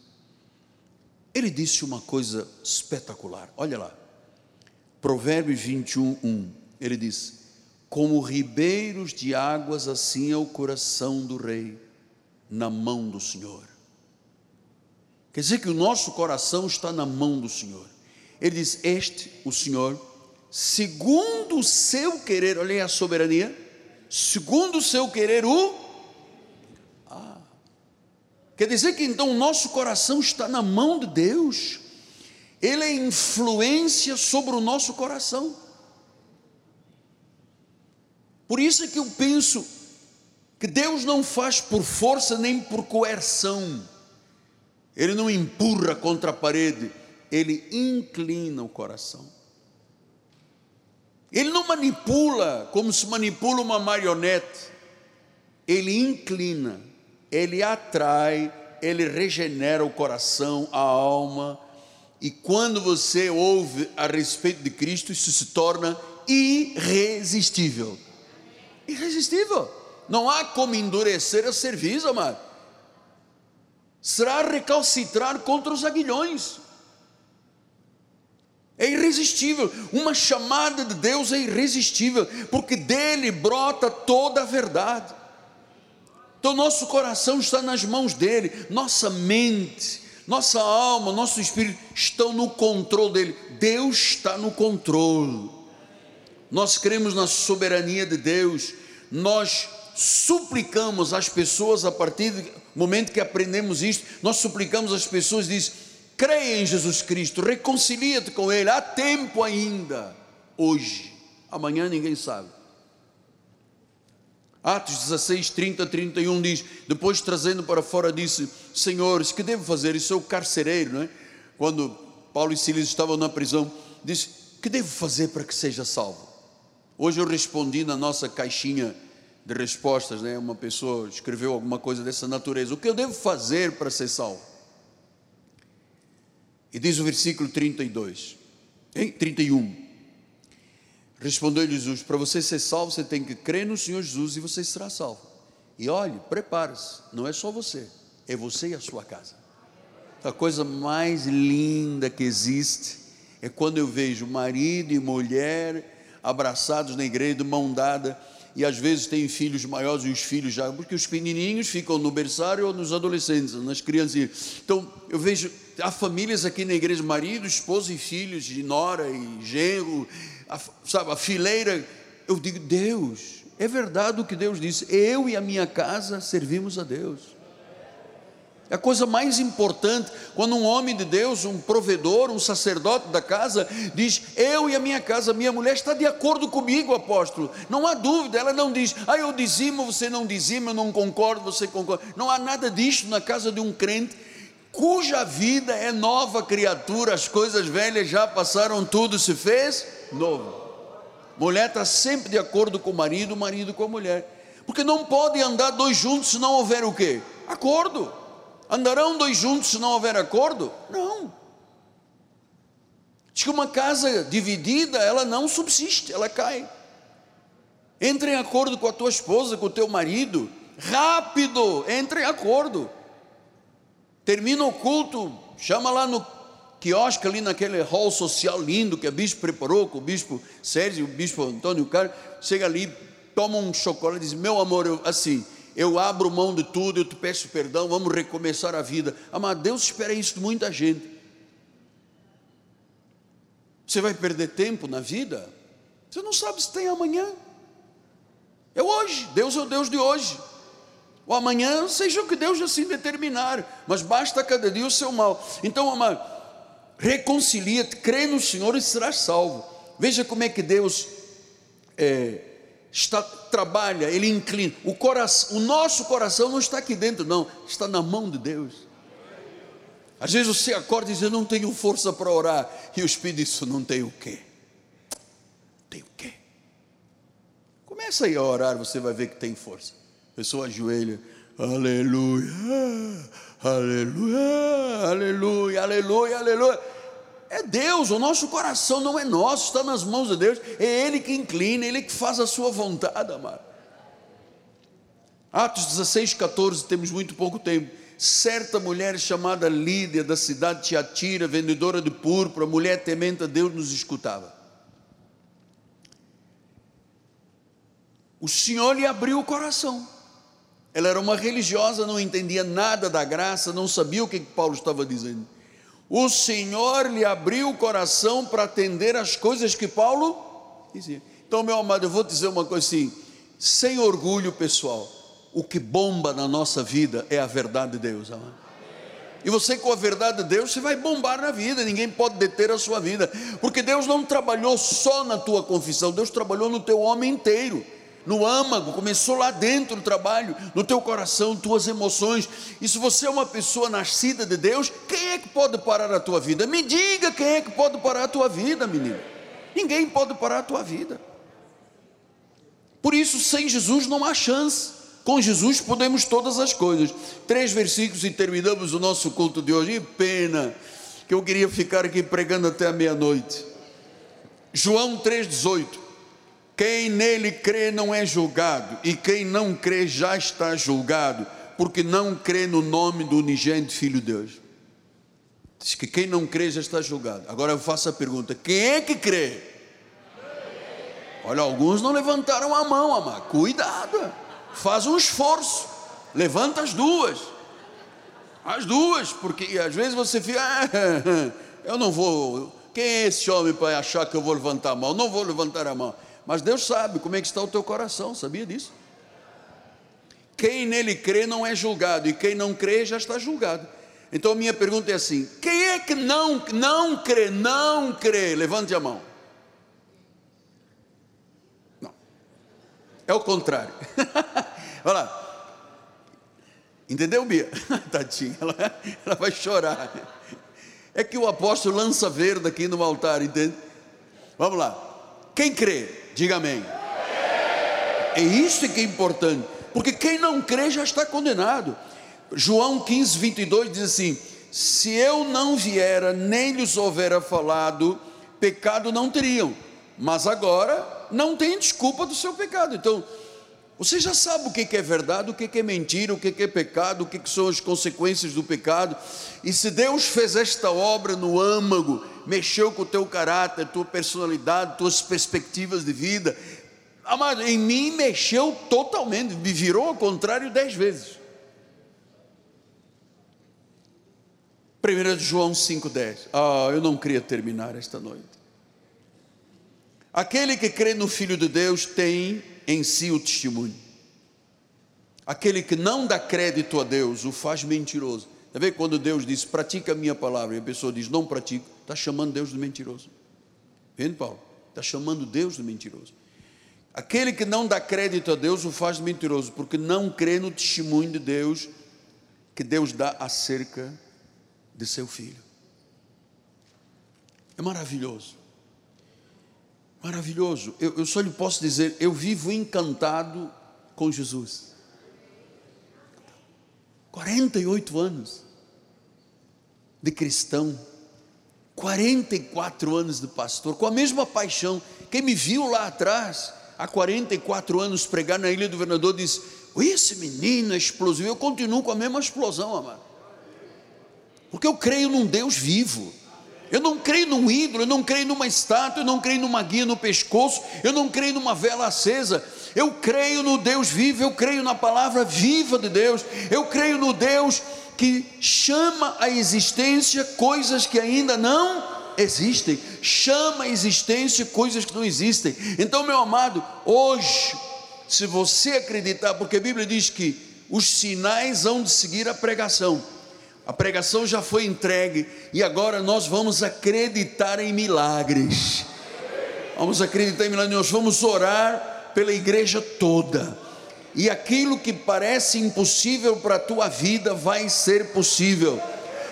Ele disse uma coisa espetacular. Olha lá. Provérbios 21, 1. Ele diz: Como ribeiros de águas, assim é o coração do rei na mão do Senhor. Quer dizer que o nosso coração está na mão do Senhor. Ele diz: Este, o Senhor, segundo o seu querer, olha aí a soberania, segundo o seu querer, o. Ah. Quer dizer que então o nosso coração está na mão de Deus, Ele é influência sobre o nosso coração. Por isso é que eu penso que Deus não faz por força nem por coerção, Ele não empurra contra a parede, Ele inclina o coração. Ele não manipula como se manipula uma marionete, Ele inclina, Ele atrai, Ele regenera o coração, a alma, e quando você ouve a respeito de Cristo, isso se torna irresistível irresistível. Não há como endurecer a cerviz, amado. Será recalcitrar contra os aguilhões. É irresistível. Uma chamada de Deus é irresistível, porque dele brota toda a verdade. Então, nosso coração está nas mãos dele, nossa mente, nossa alma, nosso espírito estão no controle dele. Deus está no controle nós cremos na soberania de Deus, nós suplicamos às pessoas, a partir do momento que aprendemos isto, nós suplicamos às pessoas, diz, creia em Jesus Cristo, reconcilia-te com Ele, há tempo ainda, hoje, amanhã ninguém sabe. Atos 16, 30, 31 diz: Depois trazendo para fora, disse: Senhores, que devo fazer? Isso é o carcereiro, não é? Quando Paulo e Silas estavam na prisão, disse: Que devo fazer para que seja salvo? Hoje eu respondi na nossa caixinha de respostas, né? Uma pessoa escreveu alguma coisa dessa natureza. O que eu devo fazer para ser salvo? E diz o versículo 32, hein? 31. Respondeu-lhe Jesus: Para você ser salvo, você tem que crer no Senhor Jesus e você será salvo. E olhe, prepare-se, não é só você, é você e a sua casa. A coisa mais linda que existe é quando eu vejo marido e mulher abraçados na igreja, de mão dada, e às vezes têm filhos maiores e os filhos já, porque os pequenininhos ficam no berçário ou nos adolescentes, nas crianças. Então, eu vejo, há famílias aqui na igreja, marido, esposa e filhos, de nora e genro, a, sabe, a fileira. Eu digo, Deus, é verdade o que Deus disse, eu e a minha casa servimos a Deus. É a coisa mais importante quando um homem de Deus, um provedor, um sacerdote da casa, diz: Eu e a minha casa, minha mulher está de acordo comigo, apóstolo. Não há dúvida, ela não diz: Ah, eu dizimo, você não dizima, eu não concordo, você concorda. Não há nada disso na casa de um crente cuja vida é nova criatura, as coisas velhas já passaram, tudo se fez novo. Mulher está sempre de acordo com o marido, o marido com a mulher. Porque não pode andar dois juntos se não houver o quê? Acordo. Andarão dois juntos se não houver acordo? Não. Diz que uma casa dividida, ela não subsiste, ela cai. Entre em acordo com a tua esposa, com o teu marido, rápido, entre em acordo. Termina o culto, chama lá no quiosque, ali naquele hall social lindo que a bispo preparou, com o bispo Sérgio, o bispo Antônio Carlos, chega ali, toma um chocolate e diz: Meu amor, eu, assim, eu abro mão de tudo, eu te peço perdão, vamos recomeçar a vida. Amado, Deus espera isso de muita gente. Você vai perder tempo na vida? Você não sabe se tem amanhã. É hoje, Deus é o Deus de hoje. O amanhã, seja o que Deus assim determinar, mas basta cada dia o seu mal. Então, amado, reconcilia-te, crê no Senhor e serás salvo. Veja como é que Deus é, está, trabalha, ele inclina. O, coração, o nosso coração não está aqui dentro, não, está na mão de Deus. Às vezes você acorda e diz: Eu não tenho força para orar. E o Espírito diz: Não tem o quê? Tem o quê? Começa aí a orar, você vai ver que tem força. A pessoa ajoelha, aleluia, aleluia, aleluia, aleluia, aleluia. É Deus, o nosso coração não é nosso, está nas mãos de Deus, é Ele que inclina, Ele que faz a sua vontade, amado. Atos 16, 14, temos muito pouco tempo. Certa mulher chamada Lídia, da cidade de Tiatira, vendedora de púrpura, mulher temente a Deus, nos escutava. O Senhor lhe abriu o coração. Ela era uma religiosa, não entendia nada da graça, não sabia o que Paulo estava dizendo. O Senhor lhe abriu o coração para atender as coisas que Paulo dizia. Então, meu amado, eu vou dizer uma coisa assim, sem orgulho pessoal, o que bomba na nossa vida é a verdade de Deus, amado. E você com a verdade de Deus, você vai bombar na vida, ninguém pode deter a sua vida, porque Deus não trabalhou só na tua confissão, Deus trabalhou no teu homem inteiro, no âmago, começou lá dentro do trabalho, no teu coração, tuas emoções. E se você é uma pessoa nascida de Deus, quem é que pode parar a tua vida? Me diga quem é que pode parar a tua vida, menino. Ninguém pode parar a tua vida. Por isso, sem Jesus não há chance. Com Jesus podemos todas as coisas. Três versículos e terminamos o nosso culto de hoje. E pena que eu queria ficar aqui pregando até a meia-noite. João 3,18. Quem nele crê não é julgado, e quem não crê já está julgado, porque não crê no nome do unigênito Filho de Deus. Diz que quem não crê já está julgado. Agora eu faço a pergunta: quem é que crê? Olha, alguns não levantaram a mão, amado. Cuidado faz um esforço, levanta as duas, as duas, porque às vezes você fica, ah, *laughs* eu não vou, quem é esse homem para achar que eu vou levantar a mão? Não vou levantar a mão, mas Deus sabe como é que está o teu coração, sabia disso? Quem nele crê não é julgado, e quem não crê já está julgado. Então a minha pergunta é assim: quem é que não, não crê, não crê? Levante a mão. É o contrário. *laughs* Olha lá. Entendeu, Bia? *laughs* Tadinha, ela, ela vai chorar. É que o apóstolo lança verde aqui no altar, entende? Vamos lá. Quem crê, diga amém. É isso que é importante, porque quem não crê já está condenado. João 15, 22 diz assim: Se eu não viera, nem lhes houvera falado, pecado não teriam, mas agora não tem desculpa do seu pecado. Então, você já sabe o que é verdade, o que é mentira, o que é pecado, o que são as consequências do pecado. E se Deus fez esta obra no âmago, mexeu com o teu caráter, tua personalidade, tuas perspectivas de vida, amado, em mim mexeu totalmente, me virou ao contrário dez vezes. 1 João 5,10. Ah, eu não queria terminar esta noite. Aquele que crê no Filho de Deus tem em si o testemunho. Aquele que não dá crédito a Deus o faz mentiroso. Está vendo quando Deus diz, pratica a minha palavra, e a pessoa diz, não pratico, está chamando Deus de mentiroso. Vendo, Paulo? Está chamando Deus de mentiroso. Aquele que não dá crédito a Deus o faz mentiroso, porque não crê no testemunho de Deus que Deus dá acerca de seu filho. É maravilhoso. Maravilhoso. Eu, eu só lhe posso dizer, eu vivo encantado com Jesus. 48 anos de cristão, 44 anos de pastor, com a mesma paixão. Quem me viu lá atrás, há 44 anos, pregar na Ilha do Governador, diz: Esse menino é explosivo. Eu continuo com a mesma explosão, amado. Porque eu creio num Deus vivo. Eu não creio num ídolo, eu não creio numa estátua, eu não creio numa guia no pescoço, eu não creio numa vela acesa. Eu creio no Deus vivo, eu creio na palavra viva de Deus. Eu creio no Deus que chama a existência coisas que ainda não existem. Chama a existência coisas que não existem. Então, meu amado, hoje, se você acreditar, porque a Bíblia diz que os sinais hão de seguir a pregação. A pregação já foi entregue e agora nós vamos acreditar em milagres. Vamos acreditar em milagres, nós vamos orar pela igreja toda. E aquilo que parece impossível para a tua vida vai ser possível.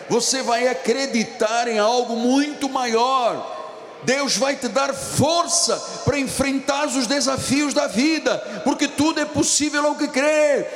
Você vai acreditar em algo muito maior. Deus vai te dar força para enfrentar os desafios da vida, porque tudo é possível ao que crê.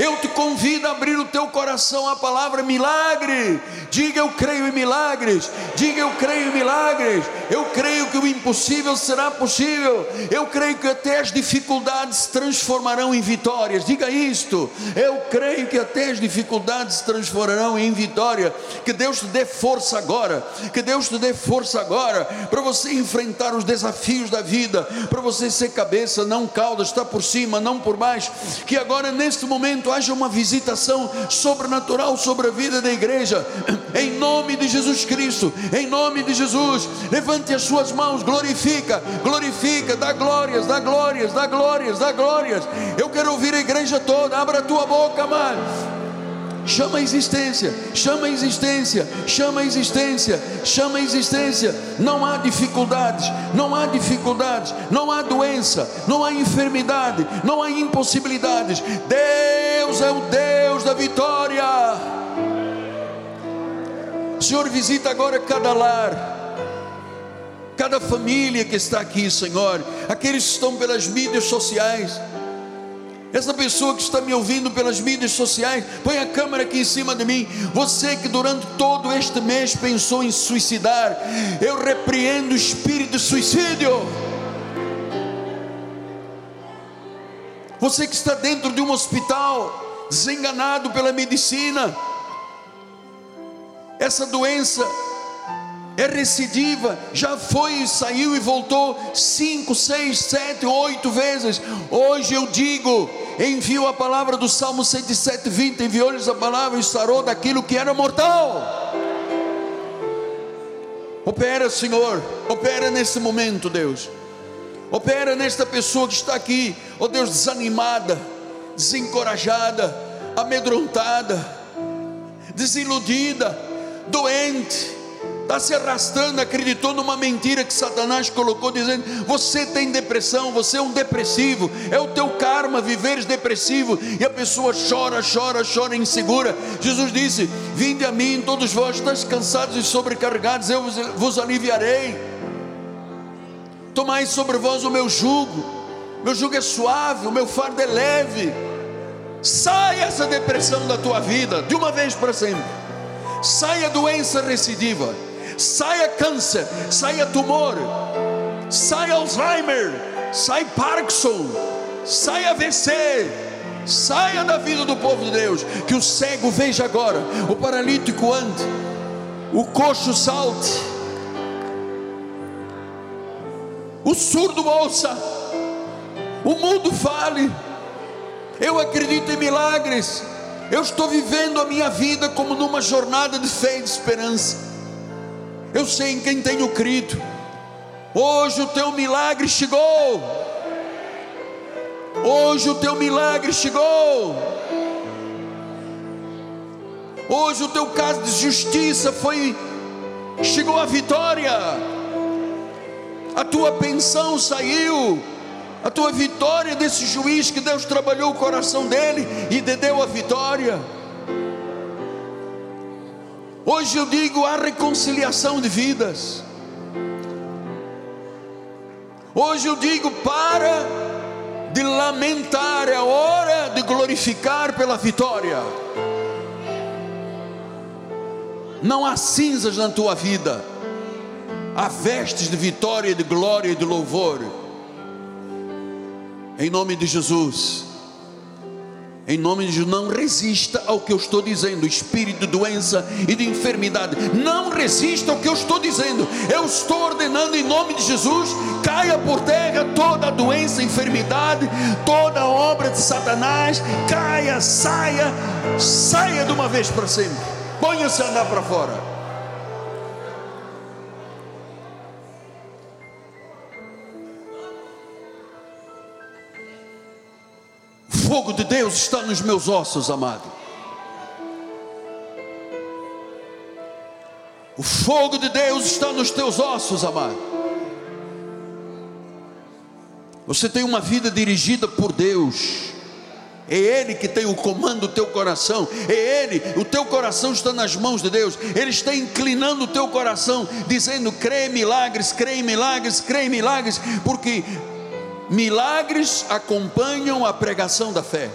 Eu te convido a abrir o teu coração à palavra milagre. Diga eu creio em milagres. Diga eu creio em milagres. Eu creio que o impossível será possível. Eu creio que até as dificuldades se transformarão em vitórias. Diga isto. Eu creio que até as dificuldades se transformarão em vitória. Que Deus te dê força agora. Que Deus te dê força agora para você enfrentar os desafios da vida, para você ser cabeça, não cauda, está por cima, não por baixo. Que agora neste momento haja uma visitação sobrenatural sobre a vida da igreja, em nome de Jesus Cristo, em nome de Jesus. Levante as suas mãos, glorifica, glorifica, dá glórias, dá glórias, dá glórias, dá glórias. Eu quero ouvir a igreja toda, abra a tua boca, mano. Chama a existência, chama a existência, chama a existência, chama a existência. Não há dificuldades, não há dificuldades, não há doença, não há enfermidade, não há impossibilidades. Deus é o Deus da vitória. Senhor, visita agora cada lar, cada família que está aqui, Senhor, aqueles que estão pelas mídias sociais essa pessoa que está me ouvindo pelas mídias sociais, põe a câmera aqui em cima de mim. Você que durante todo este mês pensou em suicidar, eu repreendo o espírito de suicídio. Você que está dentro de um hospital, desenganado pela medicina, essa doença é recidiva, já foi, saiu e voltou cinco, seis, sete, oito vezes. Hoje eu digo, enviou a palavra do Salmo 107, 20, enviou-lhes a palavra e sarou daquilo que era mortal. Opera, Senhor, opera nesse momento, Deus. Opera nesta pessoa que está aqui, ó oh Deus, desanimada, desencorajada, amedrontada, desiludida, doente está se arrastando, acreditou numa mentira que Satanás colocou, dizendo: Você tem depressão, você é um depressivo, é o teu karma viveres depressivo, e a pessoa chora, chora, chora insegura. Jesus disse: Vinde a mim, todos vós estáis cansados e sobrecarregados, eu vos aliviarei. Tomai sobre vós o meu jugo, meu jugo é suave, o meu fardo é leve. Saia essa depressão da tua vida, de uma vez para sempre. Saia doença recidiva. Saia câncer, saia tumor, saia Alzheimer, sai Parkinson, saia AVC, saia da vida do povo de Deus, que o cego veja agora, o paralítico ande, o coxo salte, o surdo ouça, o mundo fale. Eu acredito em milagres. Eu estou vivendo a minha vida como numa jornada de fé e de esperança. Eu sei em quem tenho crido. Hoje o teu milagre chegou. Hoje o teu milagre chegou. Hoje o teu caso de justiça foi chegou a vitória. A tua pensão saiu. A tua vitória desse juiz que Deus trabalhou o coração dele e te deu a vitória. Hoje eu digo a reconciliação de vidas. Hoje eu digo para de lamentar, é hora de glorificar pela vitória. Não há cinzas na tua vida, há vestes de vitória, de glória e de louvor. Em nome de Jesus. Em nome de Jesus, não resista ao que eu estou dizendo, espírito de doença e de enfermidade. Não resista ao que eu estou dizendo. Eu estou ordenando em nome de Jesus, caia por terra toda a doença, enfermidade, toda a obra de Satanás, caia, saia, saia de uma vez para sempre. Ponha-se a andar para fora. Fogo de Deus está nos meus ossos, amado. O fogo de Deus está nos teus ossos, amado. Você tem uma vida dirigida por Deus. É Ele que tem o comando do teu coração. É Ele, o teu coração está nas mãos de Deus. Ele está inclinando o teu coração, dizendo: crê em milagres, crê em milagres, crê em milagres, porque Milagres acompanham a pregação da fé.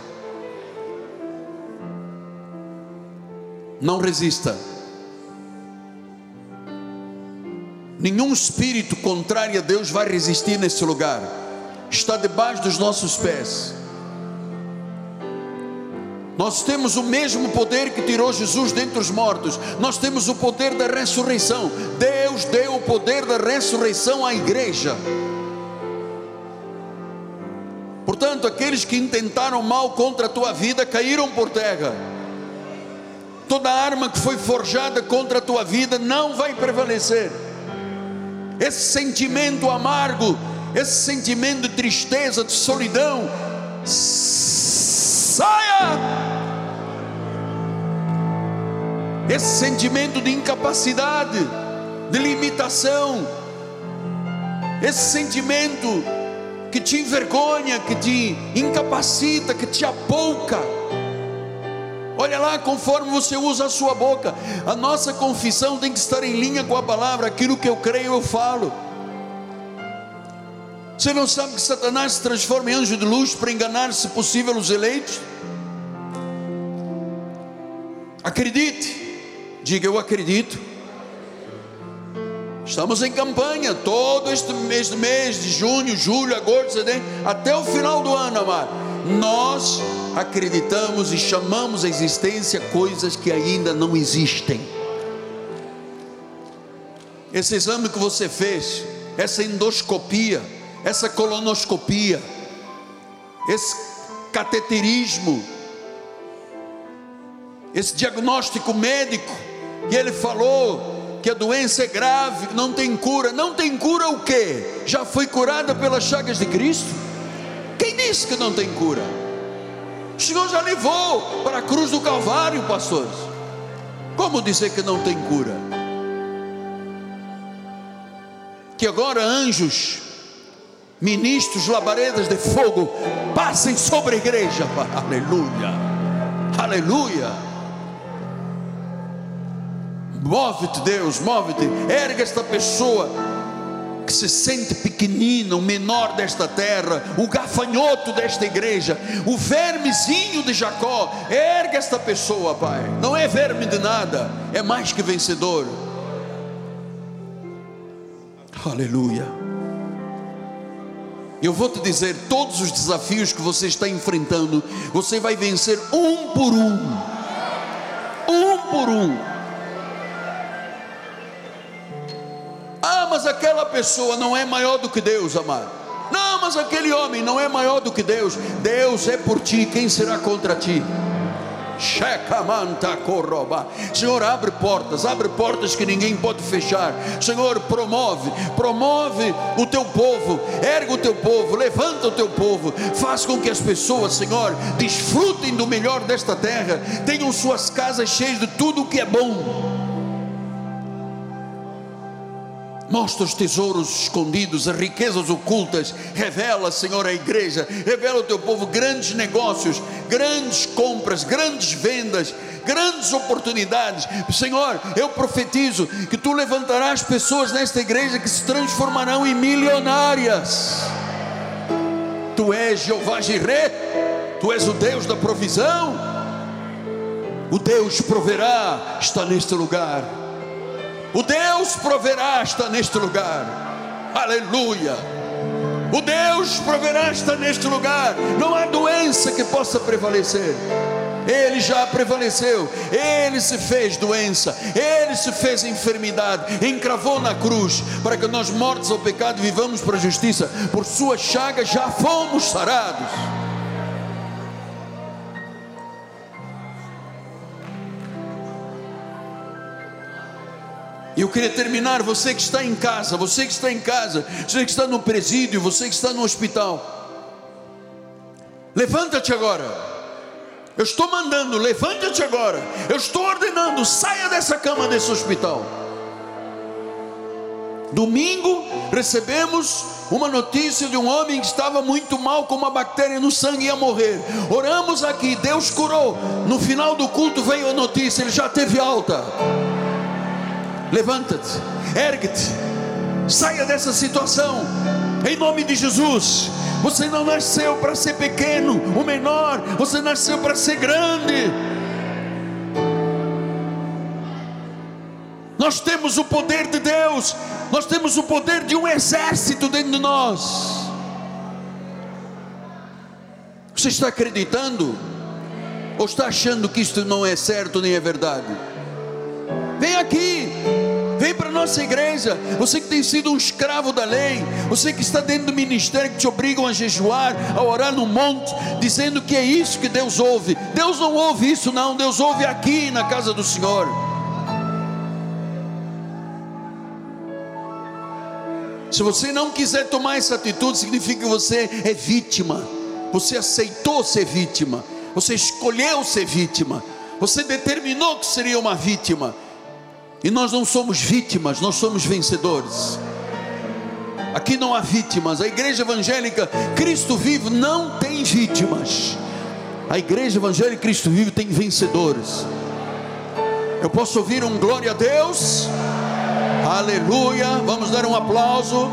Não resista. Nenhum espírito contrário a Deus vai resistir nesse lugar. Está debaixo dos nossos pés. Nós temos o mesmo poder que tirou Jesus dentre os mortos. Nós temos o poder da ressurreição. Deus deu o poder da ressurreição à igreja. Portanto, aqueles que intentaram mal contra a tua vida caíram por terra. Toda arma que foi forjada contra a tua vida não vai prevalecer. Esse sentimento amargo, esse sentimento de tristeza, de solidão, saia! Esse sentimento de incapacidade, de limitação, esse sentimento que te envergonha, que te incapacita, que te apouca. Olha lá, conforme você usa a sua boca, a nossa confissão tem que estar em linha com a palavra, aquilo que eu creio eu falo. Você não sabe que Satanás se transforma em anjo de luz para enganar, se possível, os eleitos? Acredite, diga eu acredito. Estamos em campanha todo este mês, mês de junho, julho, agosto, setembro, até o final do ano, amado. Nós acreditamos e chamamos a existência coisas que ainda não existem. Esse exame que você fez, essa endoscopia, essa colonoscopia, esse cateterismo, esse diagnóstico médico, e ele falou que a doença é grave, não tem cura. Não tem cura o quê? Já foi curada pelas chagas de Cristo? Quem disse que não tem cura? O Senhor já levou para a cruz do Calvário, pastores. Como dizer que não tem cura? Que agora anjos, ministros, labaredas de fogo passem sobre a igreja. *laughs* Aleluia. Aleluia. Move-te, Deus, move-te. Erga esta pessoa que se sente pequenina, o menor desta terra, o gafanhoto desta igreja, o vermezinho de Jacó. Erga esta pessoa, Pai. Não é verme de nada, é mais que vencedor. Aleluia. Eu vou te dizer: todos os desafios que você está enfrentando, você vai vencer um por um. Um por um aquela pessoa não é maior do que Deus, amado. Não, mas aquele homem não é maior do que Deus. Deus é por ti, quem será contra ti? Senhor, abre portas, abre portas que ninguém pode fechar. Senhor, promove, promove o teu povo, erga o teu povo, levanta o teu povo, faz com que as pessoas, Senhor, desfrutem do melhor desta terra, tenham suas casas cheias de tudo o que é bom Mostra os tesouros escondidos, as riquezas ocultas. Revela, Senhor, a igreja. Revela ao teu povo grandes negócios, grandes compras, grandes vendas, grandes oportunidades. Senhor, eu profetizo que tu levantarás pessoas nesta igreja que se transformarão em milionárias. Tu és Jeová Jireh, tu és o Deus da provisão. O Deus proverá, está neste lugar. O Deus proverá está neste lugar. Aleluia. O Deus proverá está neste lugar. Não há doença que possa prevalecer. Ele já prevaleceu, ele se fez doença, ele se fez enfermidade, encravou na cruz, para que nós, mortos ao pecado, vivamos para a justiça. Por sua chaga já fomos sarados. E eu queria terminar, você que está em casa, você que está em casa, você que está no presídio, você que está no hospital. Levanta-te agora. Eu estou mandando, levanta-te agora. Eu estou ordenando, saia dessa cama desse hospital. Domingo recebemos uma notícia de um homem que estava muito mal com uma bactéria no sangue e ia morrer. Oramos aqui, Deus curou. No final do culto veio a notícia, ele já teve alta. Levanta-te, ergue-te, saia dessa situação, em nome de Jesus. Você não nasceu para ser pequeno, o menor, você nasceu para ser grande. Nós temos o poder de Deus, nós temos o poder de um exército dentro de nós. Você está acreditando? Ou está achando que isto não é certo nem é verdade? Vem aqui, Vem para a nossa igreja. Você que tem sido um escravo da lei, você que está dentro do ministério que te obrigam a jejuar, a orar no monte, dizendo que é isso que Deus ouve. Deus não ouve isso, não. Deus ouve aqui na casa do Senhor. Se você não quiser tomar essa atitude, significa que você é vítima. Você aceitou ser vítima. Você escolheu ser vítima. Você determinou que seria uma vítima. E nós não somos vítimas, nós somos vencedores. Aqui não há vítimas. A igreja evangélica Cristo Vivo não tem vítimas. A igreja evangélica Cristo Vivo tem vencedores. Eu posso ouvir um glória a Deus? Aleluia. Vamos dar um aplauso.